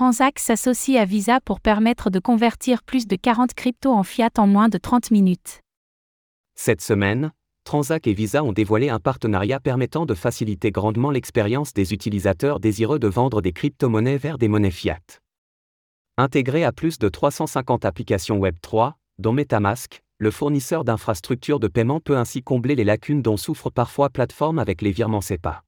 Transac s'associe à Visa pour permettre de convertir plus de 40 cryptos en fiat en moins de 30 minutes. Cette semaine, Transac et Visa ont dévoilé un partenariat permettant de faciliter grandement l'expérience des utilisateurs désireux de vendre des crypto-monnaies vers des monnaies fiat. Intégré à plus de 350 applications Web3, dont MetaMask, le fournisseur d'infrastructures de paiement peut ainsi combler les lacunes dont souffre parfois plateforme avec les virements SEPA.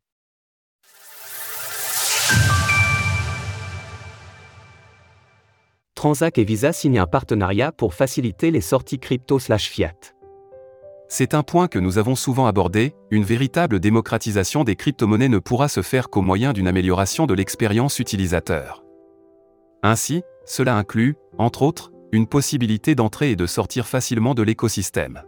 Transac et Visa signent un partenariat pour faciliter les sorties crypto/fiat. C'est un point que nous avons souvent abordé, une véritable démocratisation des crypto-monnaies ne pourra se faire qu'au moyen d'une amélioration de l'expérience utilisateur. Ainsi, cela inclut, entre autres, une possibilité d'entrer et de sortir facilement de l'écosystème.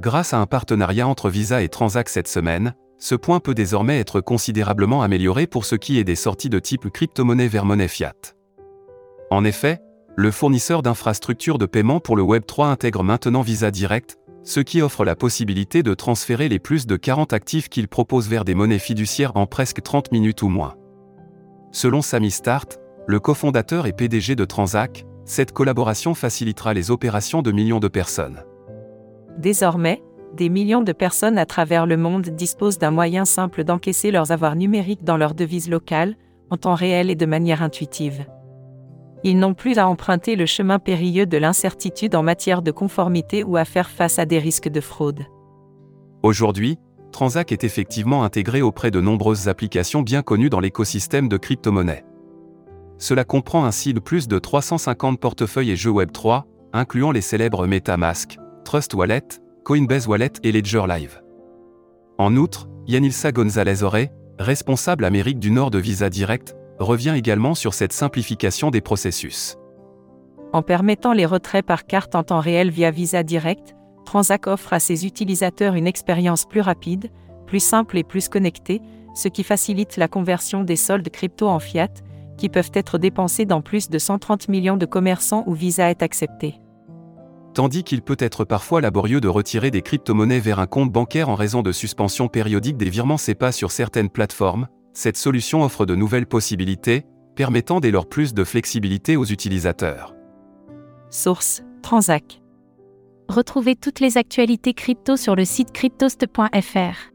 Grâce à un partenariat entre Visa et Transac cette semaine, ce point peut désormais être considérablement amélioré pour ce qui est des sorties de type crypto-monnaie vers monnaie fiat. En effet, le fournisseur d'infrastructures de paiement pour le Web3 intègre maintenant Visa Direct, ce qui offre la possibilité de transférer les plus de 40 actifs qu'il propose vers des monnaies fiduciaires en presque 30 minutes ou moins. Selon Sami Start, le cofondateur et PDG de Transac, cette collaboration facilitera les opérations de millions de personnes. Désormais, des millions de personnes à travers le monde disposent d'un moyen simple d'encaisser leurs avoirs numériques dans leur devise locale, en temps réel et de manière intuitive. Ils n'ont plus à emprunter le chemin périlleux de l'incertitude en matière de conformité ou à faire face à des risques de fraude. Aujourd'hui, Transac est effectivement intégré auprès de nombreuses applications bien connues dans l'écosystème de crypto-monnaies. Cela comprend ainsi de plus de 350 portefeuilles et jeux Web3, incluant les célèbres MetaMask, Trust Wallet, Coinbase Wallet et Ledger Live. En outre, Yanilsa Gonzalez-Oré, responsable Amérique du Nord de Visa Direct, revient également sur cette simplification des processus. En permettant les retraits par carte en temps réel via Visa Direct, Transac offre à ses utilisateurs une expérience plus rapide, plus simple et plus connectée, ce qui facilite la conversion des soldes crypto en fiat, qui peuvent être dépensés dans plus de 130 millions de commerçants où Visa est accepté. Tandis qu'il peut être parfois laborieux de retirer des crypto-monnaies vers un compte bancaire en raison de suspension périodique des virements SEPA sur certaines plateformes, cette solution offre de nouvelles possibilités, permettant dès lors plus de flexibilité aux utilisateurs. Source Transac. Retrouvez toutes les actualités crypto sur le site cryptost.fr.